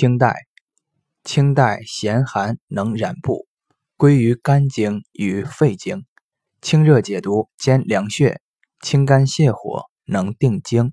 清代，清代咸寒能染布，归于肝经与肺经，清热解毒兼凉血，清肝泻火，能定惊。